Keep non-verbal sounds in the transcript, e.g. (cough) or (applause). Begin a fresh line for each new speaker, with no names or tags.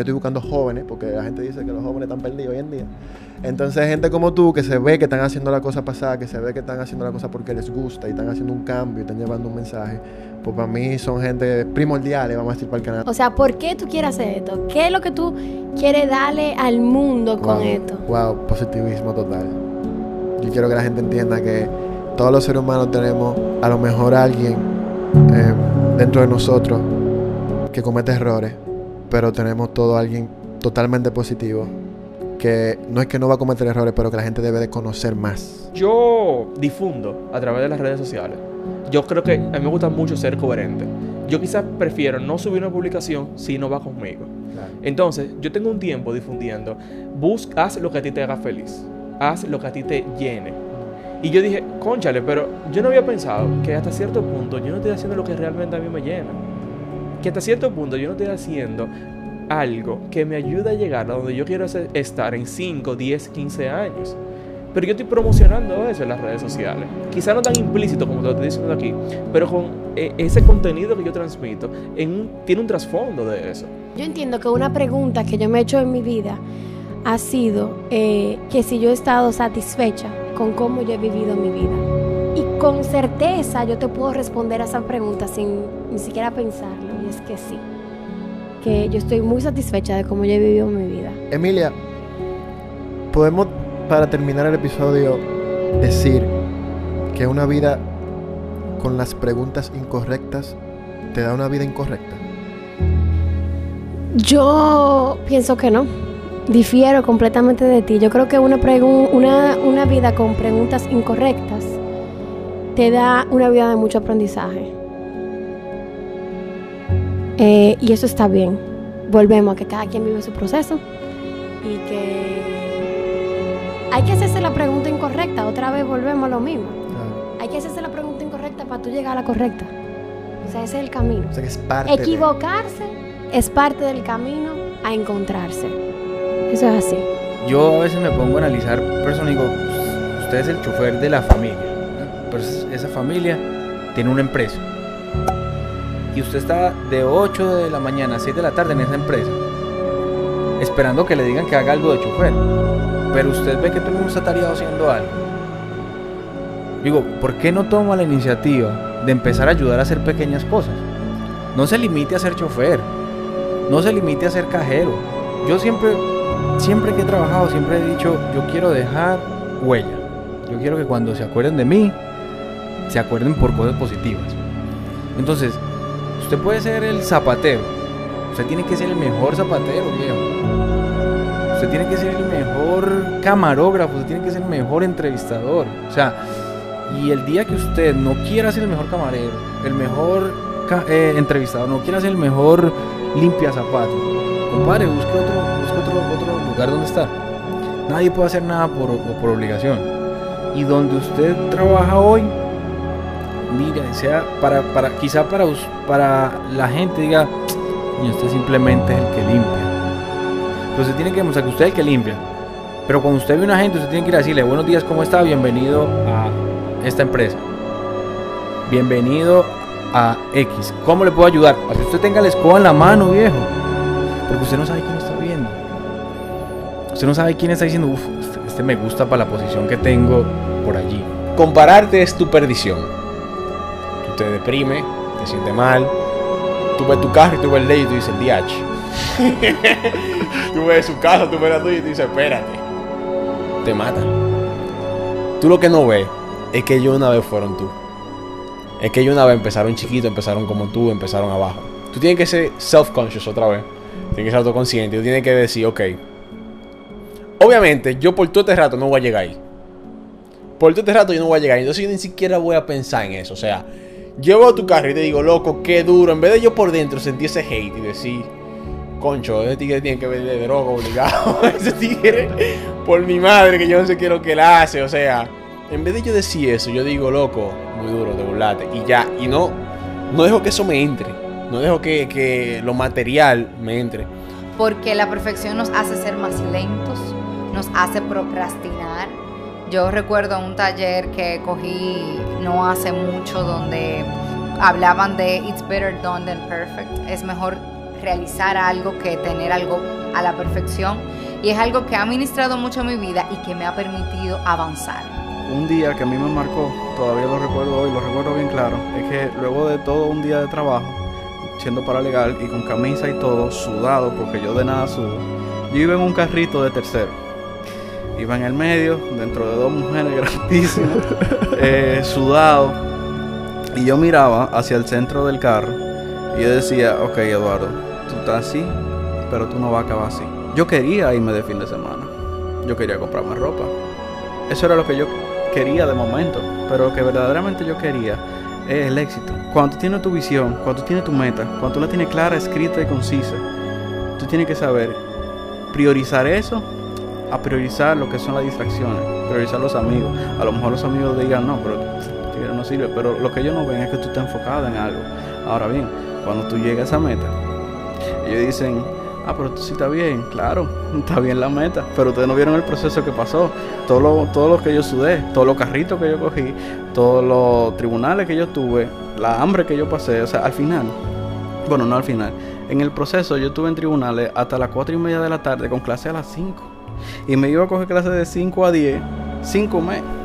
estoy buscando jóvenes, porque la gente dice que los jóvenes están perdidos hoy en día. Entonces, gente como tú, que se ve que están haciendo la cosa pasada, que se ve que están haciendo la cosa porque les gusta y están haciendo un cambio y están llevando un mensaje, pues para mí son gente primordiales, vamos a decir, para el canal.
O sea, ¿por qué tú quieres hacer esto? ¿Qué es lo que tú quieres darle al mundo con esto?
Wow, positivismo total. Yo quiero que la gente entienda que todos los seres humanos tenemos a lo mejor alguien eh, dentro de nosotros que comete errores, pero tenemos todo alguien totalmente positivo que no es que no va a cometer errores, pero que la gente debe de conocer más.
Yo difundo a través de las redes sociales. Yo creo que a mí me gusta mucho ser coherente. Yo quizás prefiero no subir una publicación si no va conmigo. Entonces, yo tengo un tiempo difundiendo. Busca, haz lo que a ti te haga feliz. Haz lo que a ti te llene. Y yo dije, conchale, pero yo no había pensado que hasta cierto punto yo no estoy haciendo lo que realmente a mí me llena. Que hasta cierto punto yo no estoy haciendo algo que me ayude a llegar a donde yo quiero estar en 5, 10, 15 años. Pero yo estoy promocionando eso en las redes sociales. Quizá no tan implícito como te lo estoy diciendo aquí, pero con eh, ese contenido que yo transmito tiene un trasfondo de eso.
Yo entiendo que una pregunta que yo me he hecho en mi vida ha sido eh, que si yo he estado satisfecha con cómo yo he vivido mi vida. Con certeza yo te puedo responder a esa pregunta sin ni siquiera pensarlo. Y es que sí. Que yo estoy muy satisfecha de cómo yo he vivido mi vida.
Emilia, podemos para terminar el episodio decir que una vida con las preguntas incorrectas te da una vida incorrecta.
Yo pienso que no. Difiero completamente de ti. Yo creo que una, una vida con preguntas incorrectas te da una vida de mucho aprendizaje. Eh, y eso está bien. Volvemos a que cada quien vive su proceso y que hay que hacerse la pregunta incorrecta. Otra vez volvemos a lo mismo. Hay que hacerse la pregunta incorrecta para tú llegar a la correcta. O sea, ese es el camino.
O sea que es parte de-
Equivocarse es parte del camino a encontrarse. Eso es así.
Yo a veces me pongo a analizar personas y digo, usted es el chofer de la familia. Esa familia tiene una empresa. Y usted está de 8 de la mañana a 6 de la tarde en esa empresa. Esperando que le digan que haga algo de chofer. Pero usted ve que todo el mundo está tareado haciendo algo. Digo, ¿por qué no toma la iniciativa de empezar a ayudar a hacer pequeñas cosas? No se limite a ser chofer. No se limite a ser cajero. Yo siempre siempre que he trabajado, siempre he dicho, yo quiero dejar huella. Yo quiero que cuando se acuerden de mí, se acuerden por cosas positivas. Entonces, usted puede ser el zapatero. Usted tiene que ser el mejor zapatero, viejo. Usted tiene que ser el mejor camarógrafo, usted tiene que ser el mejor entrevistador. O sea, y el día que usted no quiera ser el mejor camarero, el mejor eh, entrevistador, no quiera ser el mejor limpia zapatos, compadre, busque otro, busque otro, otro lugar donde estar. Nadie puede hacer nada por, por obligación. Y donde usted trabaja hoy, mira, sea para, para quizá para, para la gente diga, usted simplemente es el que limpia. Pero usted tiene que demostrar que usted es el que limpia. Pero cuando usted ve a una gente, usted tiene que ir a decirle, buenos días, ¿cómo está? Bienvenido a esta empresa. Bienvenido a X. ¿Cómo le puedo ayudar? Para que usted tenga la escoba en la mano, viejo. Porque usted no sabe quién está viendo. Usted no sabe quién está diciendo, uff, este, este me gusta para la posición que tengo por allí.
Compararte es tu perdición. Te deprime, te sientes mal. Tú ves tu carro y tú ves el ellos y tú dices, DH. (laughs) tú ves su casa, tú ves la tuya y tú dices, espérate. Te matan. Tú lo que no ves es que ellos una vez fueron tú. Es que ellos una vez empezaron chiquitos, empezaron como tú, empezaron abajo. Tú tienes que ser self-conscious otra vez. Tienes que ser autoconsciente. Tú tienes que decir, ok. Obviamente, yo por todo este rato no voy a llegar ahí. Por todo este rato yo no voy a llegar ahí. Entonces yo ni siquiera voy a pensar en eso. O sea, yo veo tu carro y te digo, loco, qué duro. En vez de yo por dentro sentir ese hate y decir, concho, ese tigre tiene que ver de droga obligado. (laughs) ese tigre, por mi madre, que yo no sé qué lo que él hace. O sea, en vez de yo decir eso, yo digo, loco, muy duro, te burlaste. Y ya, y no, no dejo que eso me entre. No dejo que, que lo material me entre.
porque la perfección nos hace ser más lentos, nos hace procrastinar. Yo recuerdo un taller que cogí no hace mucho donde hablaban de it's better done than perfect. Es mejor realizar algo que tener algo a la perfección. Y es algo que ha ministrado mucho mi vida y que me ha permitido avanzar.
Un día que a mí me marcó, todavía lo recuerdo hoy, lo recuerdo bien claro, es que luego de todo un día de trabajo, siendo paralegal y con camisa y todo, sudado, porque yo de nada sudo, yo iba en un carrito de tercero. Iba en el medio, dentro de dos mujeres (laughs) grandísimas, eh, sudado. Y yo miraba hacia el centro del carro y yo decía, ok Eduardo, tú estás así, pero tú no vas a acabar así. Yo quería irme de fin de semana. Yo quería comprarme ropa. Eso era lo que yo quería de momento. Pero lo que verdaderamente yo quería es el éxito. Cuando tú tienes tu visión, cuando tú tienes tu meta, cuando tú la tienes clara, escrita y concisa, tú tienes que saber priorizar eso a priorizar lo que son las distracciones, priorizar los amigos. A lo mejor los amigos digan, no, pero tigre no sirve, pero lo que ellos no ven es que tú estás enfocado en algo. Ahora bien, cuando tú llegas a esa meta, ellos dicen, ah, pero tú sí está bien, claro, (laughs) está bien la meta, pero ustedes no vieron el proceso que pasó, todo lo, todo lo que yo sudé, todos los carritos que yo cogí, todos los tribunales que yo tuve, la hambre que yo pasé, o sea, al final, bueno, no al final, en el proceso yo estuve en tribunales hasta las 4 y media de la tarde con clase a las 5 y me iba a coger clase de 5 a 10, 5 meses